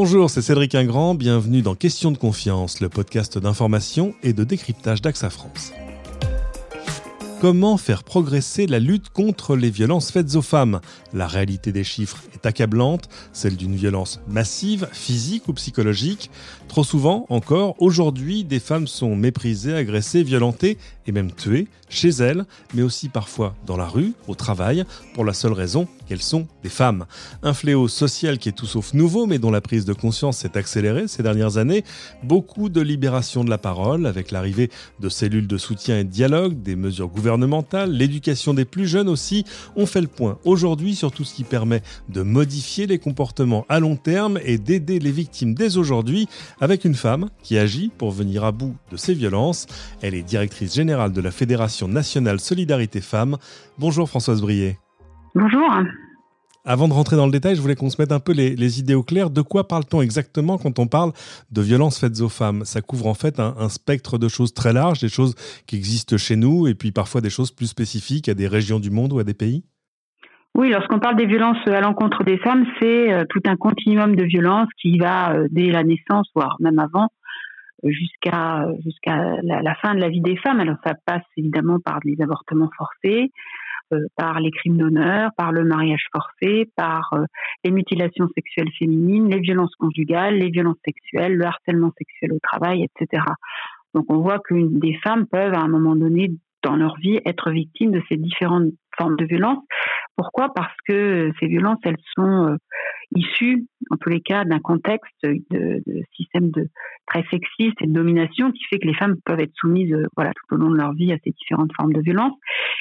Bonjour, c'est Cédric Ingrand, bienvenue dans Question de confiance, le podcast d'information et de décryptage d'AXA France. Comment faire progresser la lutte contre les violences faites aux femmes? La réalité des chiffres est accablante, celle d'une violence massive, physique ou psychologique. Trop souvent encore, aujourd'hui, des femmes sont méprisées, agressées, violentées et même tuées chez elles, mais aussi parfois dans la rue, au travail, pour la seule raison qu'elles sont des femmes. Un fléau social qui est tout sauf nouveau, mais dont la prise de conscience s'est accélérée ces dernières années. Beaucoup de libération de la parole, avec l'arrivée de cellules de soutien et de dialogue, des mesures gouvernementales, l'éducation des plus jeunes aussi. On fait le point aujourd'hui sur tout ce qui permet de modifier les comportements à long terme et d'aider les victimes dès aujourd'hui, avec une femme qui agit pour venir à bout de ces violences. Elle est directrice générale de la Fédération nationale Solidarité Femmes. Bonjour Françoise Brier. Bonjour. Avant de rentrer dans le détail, je voulais qu'on se mette un peu les, idées au clair. De quoi parle-t-on exactement quand on parle de violences faites aux femmes? Ça couvre en fait un, spectre de choses très large, des choses qui existent chez nous et puis parfois des choses plus spécifiques à des régions du monde ou à des pays? Oui, lorsqu'on parle des violences à l'encontre des femmes, c'est euh, tout un continuum de violences qui va euh, dès la naissance, voire même avant, jusqu'à jusqu'à la, fin de la vie des femmes. Alors ça passe évidemment par les avortements forcés, par les crimes d'honneur, par le mariage forcé, par euh, les mutilations sexuelles féminines, les violences conjugales, les violences sexuelles, le harcèlement sexuel au travail, etc. Donc on voit que des femmes peuvent à un moment donné dans leur vie être victimes de ces différentes formes de violences. Pourquoi? Parce que ces violences, elles sont issues, en tous les cas, d'un contexte de, de, système de très sexiste et de domination qui fait que les femmes peuvent être soumises, euh, voilà, tout au long de leur vie à ces différentes formes de violence.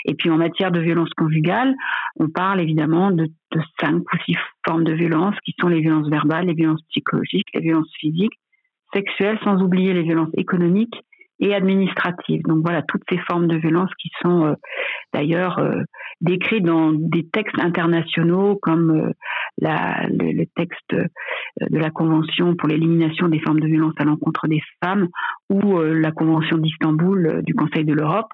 Et puis en matière de violence conjugale, on parle évidemment de, de cinq ou six formes de violence qui sont les violences verbales, les violences psychologiques, les violences physiques, sexuelles, sans oublier les violences économiques et administratives. Donc voilà, toutes ces formes de violence qui sont euh, d'ailleurs euh, décrites dans des textes internationaux comme euh, le, texte de la Convention pour l'élimination des formes de violence à l'encontre des femmes ou la Convention d'Istanbul du Conseil de l'Europe.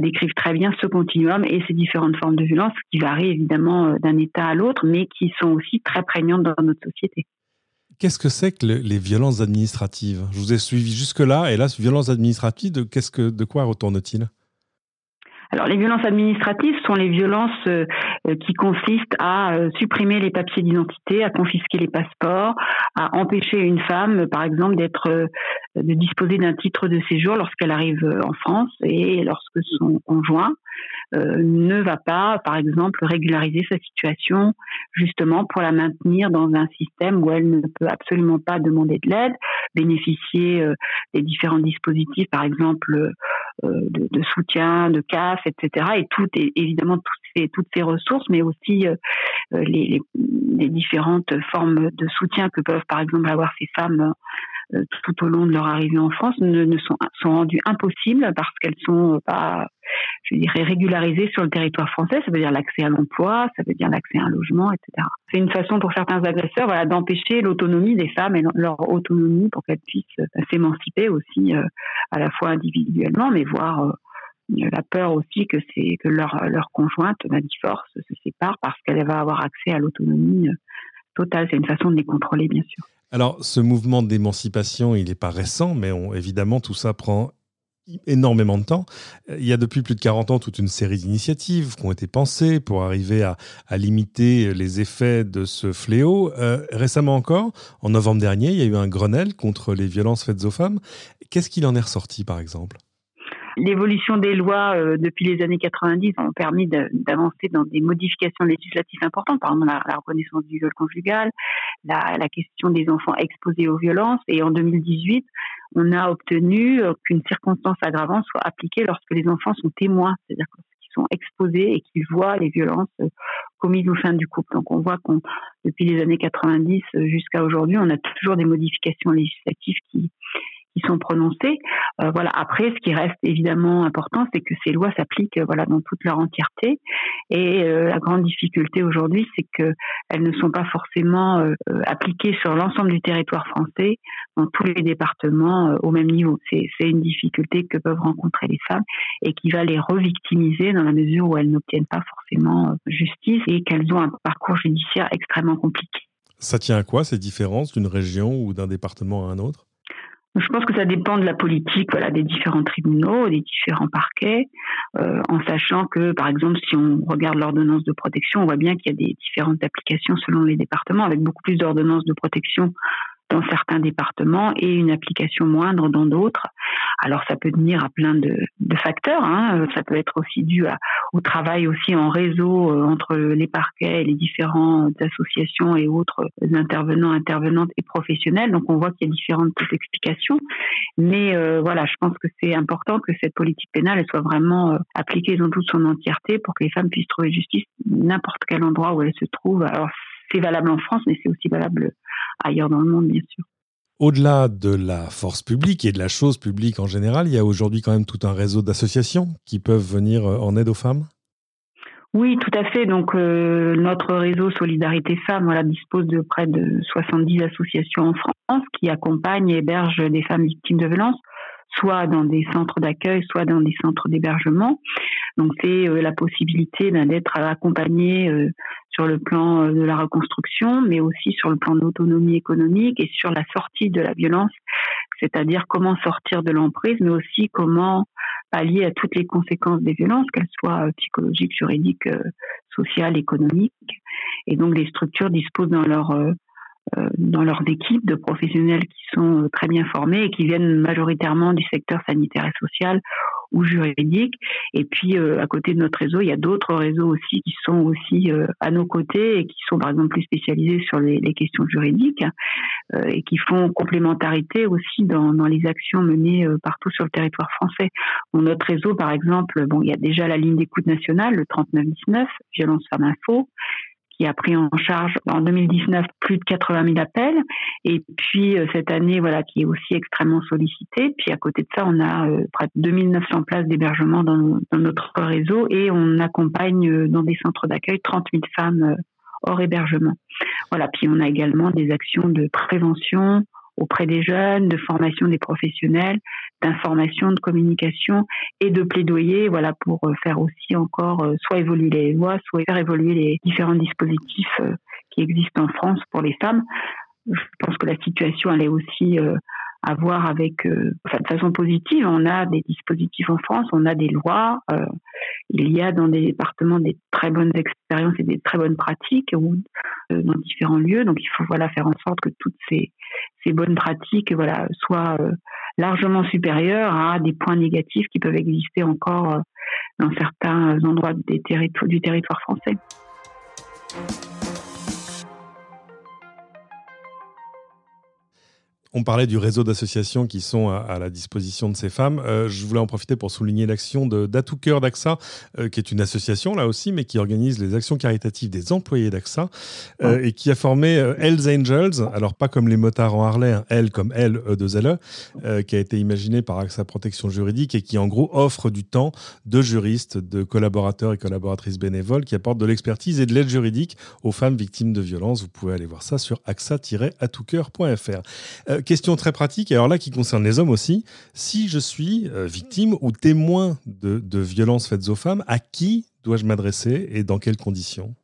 Décrivent très bien ce continuum et ces différentes formes de violence qui varient évidemment d'un État à l'autre, mais qui sont aussi très prégnantes dans notre société. Qu'est-ce que c'est que les violences administratives? Je vous ai suivi jusque-là, et là, violences administratives, de, de quoi retourne-t-il alors les violences administratives sont les violences euh, qui consistent à euh, supprimer les papiers d'identité, à confisquer les passeports, à empêcher une femme, par exemple, d'être euh, de disposer d'un titre de séjour lorsqu'elle arrive en France et lorsque son conjoint euh, ne va pas, par exemple, régulariser sa situation justement pour la maintenir dans un système où elle ne peut absolument pas demander de l'aide, bénéficier euh, des différents dispositifs, par exemple euh, de, soutien, de CAF, etc. Et tout, évidemment, toutes ces, toutes ces ressources, mais aussi les, les, différentes formes de soutien que peuvent, par exemple, avoir ces femmes tout au long de leur arrivée en France ne, ne sont, sont rendues impossibles parce qu'elles sont pas je dirais, régularisé sur le territoire français. Ça veut dire l'accès à l'emploi, ça veut dire l'accès à un logement, etc. C'est une façon pour certains agresseurs voilà, d'empêcher l'autonomie des femmes et leur autonomie pour qu'elles puissent euh, s'émanciper aussi euh, à la fois individuellement, mais voir euh, la peur aussi que c'est que leur leur conjointe, la divorce, se sépare parce qu'elle va avoir accès à l'autonomie totale. C'est une façon de les contrôler, bien sûr. Alors, ce mouvement d'émancipation, il n'est pas récent, mais évidemment, tout ça prend énormément de temps. Il y a depuis plus de 40 ans toute une série d'initiatives qui ont été pensées pour arriver à, limiter les effets de ce fléau. Euh, récemment encore, en novembre dernier, il y a eu un Grenelle contre les violences faites aux femmes. Qu'est-ce qu'il en est ressorti, par exemple? L'évolution des lois euh, depuis les années 90 ont permis d'avancer dans des modifications législatives importantes, par exemple la, reconnaissance du viol conjugal, la, la, question des enfants exposés aux violences. Et en 2018, on a obtenu euh, qu'une circonstance aggravante soit appliquée lorsque les enfants sont témoins, c'est-à-dire qu'ils sont exposés et qu'ils voient les violences euh, commises au sein du couple. Donc on voit qu'on depuis les années 90 jusqu'à aujourd'hui, on a toujours des modifications législatives qui sont prononcées. Euh, voilà. Après, ce qui reste évidemment important, c'est que ces lois s'appliquent voilà dans toute leur entièreté. Et euh, la grande difficulté aujourd'hui, c'est que elles ne sont pas forcément euh, appliquées sur l'ensemble du territoire français, dans tous les départements au même niveau. C'est une difficulté que peuvent rencontrer les femmes et qui va les revictimiser dans la mesure où elles n'obtiennent pas forcément justice et qu'elles ont un parcours judiciaire extrêmement compliqué. Ça tient à quoi ces différences d'une région ou d'un département à un autre? Je pense que ça dépend de la politique voilà, des différents tribunaux, des différents parquets, euh, en sachant que, par exemple, si on regarde l'ordonnance de protection, on voit bien qu'il y a des différentes applications selon les départements, avec beaucoup plus d'ordonnances de protection dans certains départements et une application moindre dans d'autres. Alors ça peut tenir à plein de, de facteurs. Hein. Euh, ça peut être aussi dû à, au travail aussi en réseau euh, entre les parquets, les différentes associations et autres intervenants, intervenantes et professionnels. Donc on voit qu'il y a différentes explications. Mais euh, voilà, je pense que c'est important que cette politique pénale elle soit vraiment appliquée dans toute son entièreté pour que les femmes puissent trouver justice n'importe quel endroit où elles se trouvent. Alors c'est valable en France, mais c'est aussi valable ailleurs dans le monde, bien sûr. Au-delà de la force publique et de la chose publique en général, il y a aujourd'hui quand même tout un réseau d'associations qui peuvent venir euh, en aide aux femmes? Oui, tout à fait. Donc euh, notre réseau Solidarité Femmes voilà, dispose de près de 70 associations en France qui accompagnent et hébergent des femmes victimes de violences soit dans des centres d'accueil, soit dans des centres d'hébergement. Donc c'est euh, la possibilité ben, d'être accompagné euh, sur le plan euh, de la reconstruction, mais aussi sur le plan de l'autonomie économique et sur la sortie de la violence, c'est-à-dire comment sortir de l'emprise, mais aussi comment pallier à toutes les conséquences des violences, qu'elles soient psychologiques, juridiques, sociales, économiques. Et donc les structures disposent dans leur dans leurs équipes de professionnels qui sont très bien formés et qui viennent majoritairement du secteur sanitaire et social ou juridique. Et puis, euh, à côté de notre réseau, il y a d'autres réseaux aussi qui sont aussi à nos côtés et qui sont, par exemple, plus spécialisés sur les, questions juridiques et qui font complémentarité aussi dans, dans les actions menées partout sur le territoire français. Dans notre réseau, par exemple, bon, il y a déjà la ligne d'écoute nationale, le 3919, Violence Femmes Info, qui a pris en charge en 2019 plus de 80 000 appels. Et puis euh, cette année, voilà, qui est aussi extrêmement sollicitée. Puis à côté de ça, on a euh, près de 2900 places d'hébergement dans, dans, notre réseau et on accompagne euh, dans des centres d'accueil 30 000 femmes hors hébergement. Voilà. Puis on a également des actions de prévention auprès des jeunes, de formation des professionnels, d'information, de communication et de plaidoyer, voilà, pour euh, faire aussi encore euh, soit évoluer les lois, soit faire évoluer les différents dispositifs euh, qui existent en France pour les femmes. Je pense que la situation, elle est aussi à voir avec, enfin, de façon positive. On a des dispositifs en France, on a des lois. il y a dans des départements des très bonnes expériences et des très bonnes pratiques ou dans différents lieux. Donc, il faut voilà faire en sorte que toutes ces, ces bonnes pratiques voilà soient largement supérieur à des points négatifs qui peuvent exister encore euh, dans certains endroits du territoire français. On parlait du réseau d'associations qui sont à, la disposition de ces femmes. Euh, je voulais en profiter pour souligner l'action d'Atout Cœur d'AXA, euh, qui est une association là aussi, mais qui organise les actions caritatives des employés d'AXA euh, et qui a formé Hells Angels, alors pas comme les motards en Harley, hein, L comme L, E 2 L, e, qui a été imaginé par AXA Protection Juridique et qui en gros offre du temps de juristes, de collaborateurs et collaboratrices bénévoles qui apportent de l'expertise et de l'aide juridique aux femmes victimes de violences. Vous pouvez aller voir ça sur axa-atoucoeur.fr question très pratique, alors là qui concerne les hommes aussi. Si je suis euh, victime ou témoin de, de violences faites aux femmes, à qui dois-je m'adresser et dans quelles conditions?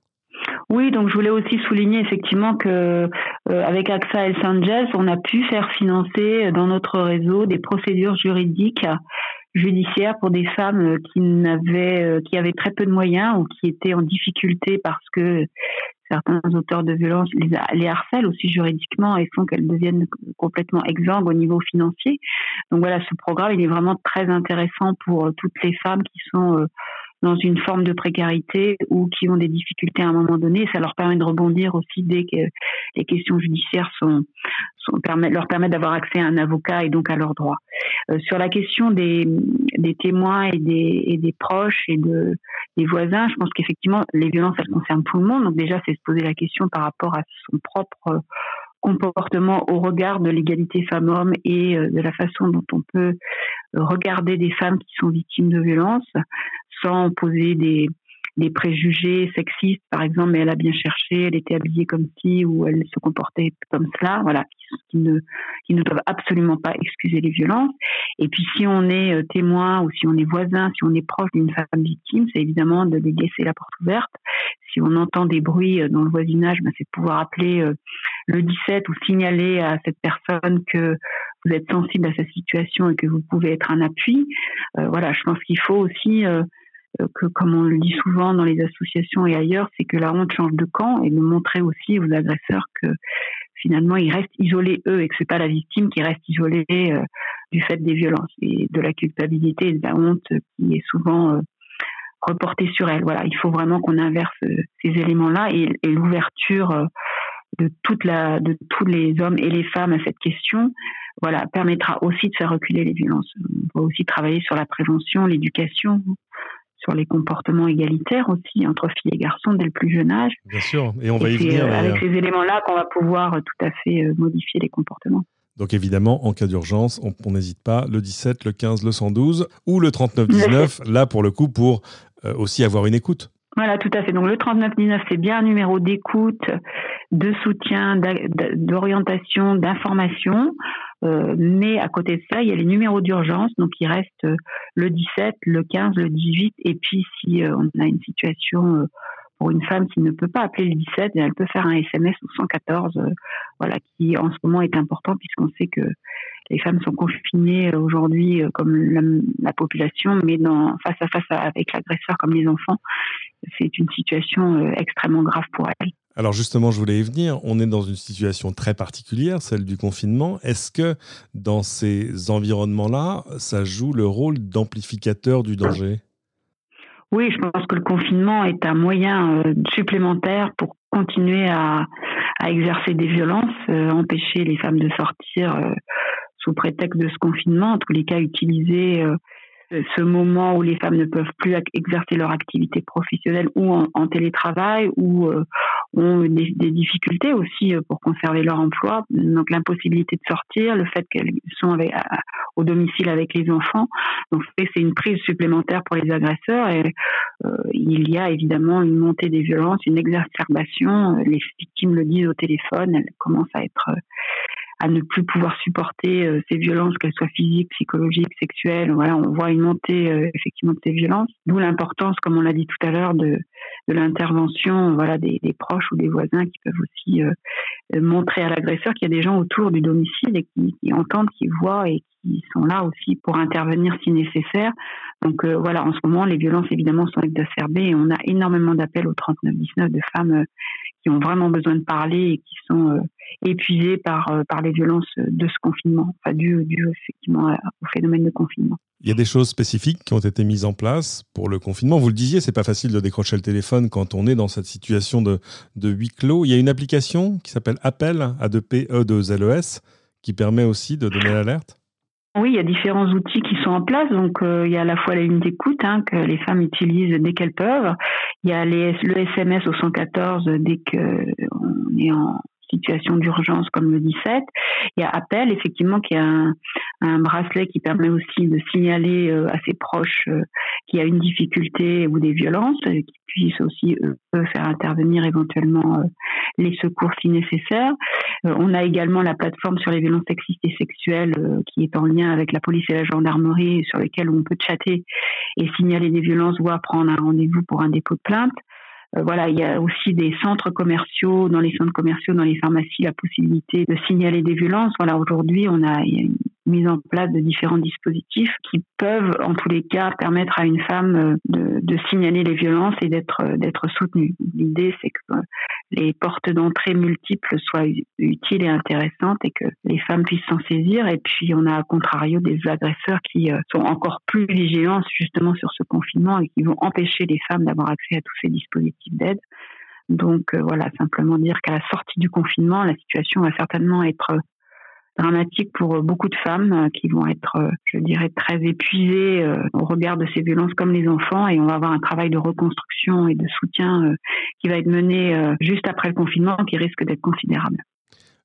Oui, donc je voulais aussi souligner effectivement que euh, avec AXA El Angels, on a pu faire financer dans notre réseau des procédures juridiques judiciaires pour des femmes qui n'avaient euh, qui avaient très peu de moyens ou qui étaient en difficulté parce que certains auteurs de violences les, les harcèlent aussi juridiquement et font qu'elles deviennent complètement exsangues au niveau financier. Donc voilà, ce programme, il est vraiment très intéressant pour euh, toutes les femmes qui sont euh, dans une forme de précarité ou qui ont des difficultés à un moment donné. Ça leur permet de rebondir aussi dès que les questions judiciaires sont, sont leur permettent d'avoir accès à un avocat et donc à leurs droits. Euh, sur la question des, des témoins et des, et des proches et de, des voisins, je pense qu'effectivement, les violences, elles concernent tout le monde. Donc déjà, c'est se poser la question par rapport à son propre comportement au regard de l'égalité femmes-hommes et euh, de la façon dont on peut euh, regarder des femmes qui sont victimes de violences sans poser des, préjugés sexistes, par exemple, mais elle a bien cherché, elle était habillée comme ci ou elle se comportait comme cela, voilà, qui, ne, qui ne peuvent absolument pas excuser les violences. Et puis si on est euh, témoin ou si on est voisin, si on est proche d'une femme victime, c'est évidemment de lui laisser la porte ouverte. Si on entend des bruits euh, dans le voisinage, ben, c'est de pouvoir appeler euh, le 17 ou signaler à cette personne que vous êtes sensible à sa situation et que vous pouvez être un appui. voilà, je pense qu'il faut aussi que, comme on le dit souvent dans les associations et ailleurs, c'est que la honte change de camp et de montrer aussi aux agresseurs que finalement ils restent isolés eux et que c'est pas la victime qui reste isolée euh, du fait des violences et de la culpabilité et de la honte qui est souvent euh, reportée sur elle. Voilà, il faut vraiment qu'on inverse euh, ces éléments-là et, et l'ouverture de toute la, de tous les hommes et les femmes à cette question, voilà, permettra aussi de faire reculer les violences. On va aussi travailler sur la prévention, l'éducation, sur les comportements égalitaires aussi entre filles et garçons dès le plus jeune âge. Bien sûr, et on va y venir. Euh, avec ces éléments-là qu'on va pouvoir tout à fait euh, modifier les comportements. Donc évidemment, en cas d'urgence, on n'hésite pas, le 17, le 15, le 112 ou le 3919, là pour le coup, pour euh, aussi avoir une écoute. Voilà, tout à fait. Donc le 3919, c'est bien un numéro d'écoute, de soutien, d'orientation, d'information. Euh, mais à côté de ça, il y a les numéros d'urgence, donc il reste euh, le 17, le 15, le 18, et puis si euh, on a une situation pour une femme qui ne peut pas appeler le 17, elle peut faire un SMS au 114, voilà, qui en ce moment est important puisqu'on sait que les femmes sont confinées aujourd'hui comme la, population, mais dans, face à face avec l'agresseur comme les enfants, c'est une situation extrêmement grave pour elles. Alors justement, je voulais y venir. On est dans une situation très particulière, celle du confinement. Est-ce que dans ces environnements-là, ça joue le rôle d'amplificateur du danger? Oui, je pense que le confinement est un moyen euh, supplémentaire pour continuer à, exercer des violences, euh, empêcher les femmes de sortir euh, sous prétexte de ce confinement, en tous les cas utiliser ce moment où les femmes ne peuvent plus exercer leur activité professionnelle ou en, télétravail ou euh, ont des, difficultés aussi euh, pour conserver leur emploi. Donc l'impossibilité de sortir, le fait qu'elles sont au domicile avec les enfants. Donc c'est une prise supplémentaire pour les agresseurs et euh, il y a évidemment une montée des violences, une exacerbation. Les victimes le disent au téléphone, elles commencent à être à ne plus pouvoir supporter euh, ces violences, qu'elles soient physiques, psychologiques, sexuelles. Voilà, on voit une montée euh, effectivement de ces violences. D'où l'importance, comme on l'a dit tout à l'heure, de, l'intervention, voilà, des, proches ou des voisins qui peuvent aussi euh, montrer à l'agresseur qu'il y a des gens autour du domicile et qui, qui, entendent, qui voient et qui sont là aussi pour intervenir si nécessaire. Donc voilà, en ce moment, les violences évidemment sont exacerbées et on a énormément d'appels au 3919 de femmes qui ont vraiment besoin de parler et qui sont épuisés par, euh, par les violences de ce confinement, enfin, dû, effectivement au phénomène de confinement. Il y a des choses spécifiques qui ont été mises en place pour le confinement. Vous le disiez, c'est pas facile de décrocher le téléphone quand on est dans cette situation de, de huis clos. Il y a une application qui s'appelle Appel à 2 P E 2 LES qui permet aussi de donner l'alerte. Oui, il y a différents outils qui sont en place. Donc, euh, il y a à la fois la ligne d'écoute hein, que les femmes utilisent dès qu'elles peuvent. Il y a le SMS au 114 dès qu'on est en, situation d'urgence comme le 17. Il y a appel, effectivement, qui est un, un bracelet qui permet aussi de signaler euh, à ses proches euh, qu'il y a une difficulté ou des violences, qui puissent aussi faire intervenir éventuellement euh, les secours si nécessaire. on a également la plateforme sur les violences sexistes et sexuelles qui est en lien avec la police et la gendarmerie, sur lesquelles on peut chatter et signaler des violences, voire prendre un rendez-vous pour un dépôt de plainte. Euh, voilà, il y a aussi des centres commerciaux, dans les centres commerciaux, dans les pharmacies, la possibilité de signaler des violences. Voilà, aujourd'hui, on a mise en place de différents dispositifs qui peuvent, en tous les cas, permettre à une femme euh, de, de signaler les violences et d'être euh, d'être soutenue. L'idée, c'est que les portes d'entrée multiples soient utiles et intéressantes et que les femmes puissent s'en saisir. Et puis, on a à contrario des agresseurs qui sont encore plus vigilants justement sur ce confinement et qui vont empêcher les femmes d'avoir accès à tous ces dispositifs d'aide. Donc euh, voilà, simplement dire qu'à la sortie du confinement, la situation va certainement être euh, dramatique pour euh, beaucoup de femmes qui vont être, je dirais, très épuisées au regard de ces violences comme les enfants et on va avoir un travail de reconstruction et de soutien qui va être mené juste après le confinement qui risque d'être considérable.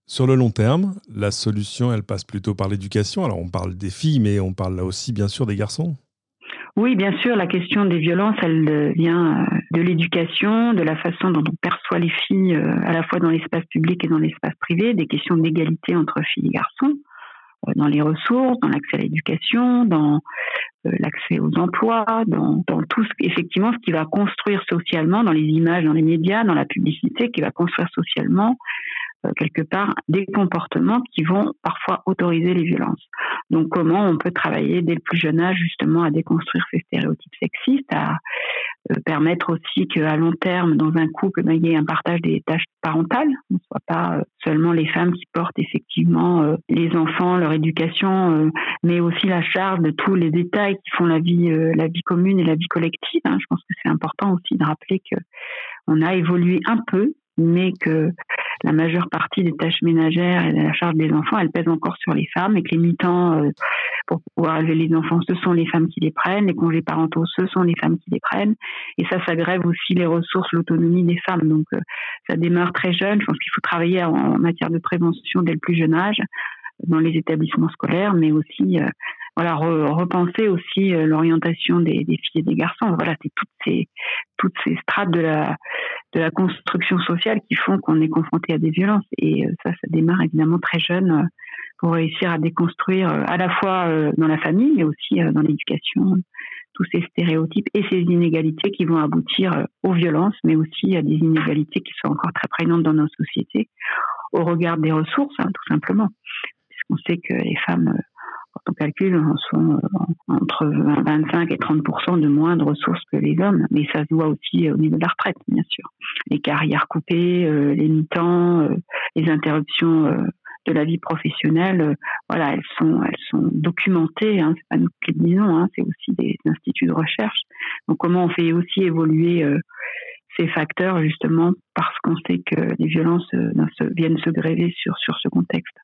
Sur le long terme, la solution, elle passe plutôt par l'éducation. Alors on parle des filles, mais on parle là aussi bien sûr des garçons. Oui, bien sûr, la question des violences, elle vient euh, de l'éducation, de la façon dont on perçoit les filles euh, à la fois dans l'espace public et dans l'espace privé, des questions d'égalité entre filles et garçons, euh, dans les ressources, dans l'accès à l'éducation, dans l'accès aux emplois, dans, tout ce, effectivement ce qui va construire socialement, dans les images, dans les médias, dans la publicité, qui va construire socialement quelque part des comportements qui vont parfois autoriser les violences. Donc comment on peut travailler dès le plus jeune âge justement à déconstruire ces stéréotypes sexistes, à euh, permettre aussi qu'à long terme, dans un couple, ben, il y ait un partage des tâches parentales, ne soit pas euh, seulement les femmes qui portent effectivement les enfants, leur éducation, mais aussi la charge de tous les détails qui font la vie, la vie commune et la vie collective. Hein. Je pense que c'est important aussi de rappeler que on a évolué un peu mais que la majeure partie des tâches ménagères et de la charge des enfants, elles pèsent encore sur les femmes et que les mi-temps euh, pour pouvoir élever les enfants, ce sont les femmes qui les prennent, les congés parentaux, ce sont les femmes qui les prennent. Et ça, ça grève aussi les ressources, l'autonomie des femmes. Donc, euh, ça démarre très jeune. Je pense qu'il faut travailler en, matière de prévention dès le plus jeune âge dans les établissements scolaires, mais aussi euh, voilà repenser aussi l'orientation des, des, filles et des garçons. Voilà, c'est toutes ces toutes ces strates de la de la construction sociale qui font qu'on est confronté à des violences. Et euh, ça, ça démarre évidemment très jeune euh, pour réussir à déconstruire euh, à la fois dans la famille, mais aussi dans l'éducation, tous ces stéréotypes et ces inégalités qui vont aboutir aux violences, mais aussi à des inégalités qui sont encore très prégnantes dans nos sociétés au regard des ressources, hein, tout simplement. Puisqu'on sait que les femmes calcule, on sont euh, entre 25 et 30 de moins de ressources que les hommes, mais ça se voit aussi au niveau de la retraite, bien sûr. Les carrières coupées, euh, les mi-temps, euh, les interruptions de la vie professionnelle, voilà, elles sont, documentées. Hein, c'est pas nous qui le disons, hein, c'est aussi des instituts de recherche. Donc, comment on fait aussi évoluer ces facteurs justement parce qu'on sait que les violences viennent se gréver sur ce contexte?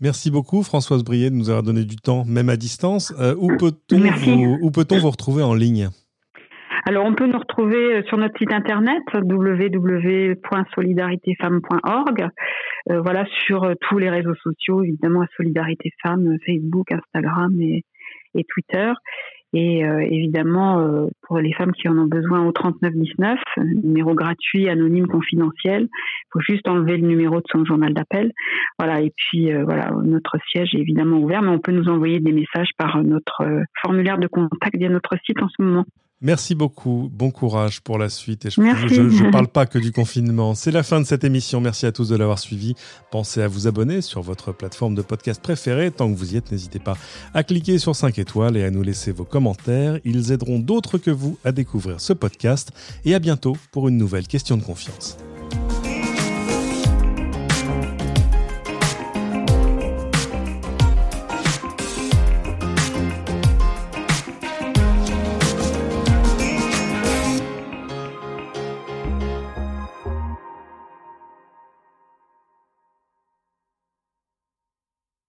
Merci beaucoup Françoise Brier de nous avoir donné du temps, même à distance. Euh, où peut-on vous, peut vous retrouver en ligne? Alors, on peut nous retrouver euh, sur notre site internet www.solidaritéfemmes.org. Euh, voilà, sur tous les réseaux sociaux, évidemment, à Solidarité Femmes, Facebook, Instagram et, et Twitter. Et euh, évidemment, euh, pour les femmes qui en ont besoin au 3919, numéro gratuit, anonyme, confidentiel, il faut juste enlever le numéro de son journal d'appel. Voilà. Et puis euh, voilà, notre siège est évidemment ouvert, mais on peut nous envoyer des messages par notre formulaire de contact via notre site en ce moment. Merci beaucoup. Bon courage pour la suite. Et je ne parle pas que du confinement. C'est la fin de cette émission. Merci à tous de l'avoir suivi. Pensez à vous abonner sur votre plateforme de podcast préférée. Tant que vous y êtes, n'hésitez pas à cliquer sur 5 étoiles et à nous laisser vos commentaires. Ils aideront d'autres que vous à découvrir ce podcast. Et à bientôt pour une nouvelle question de confiance.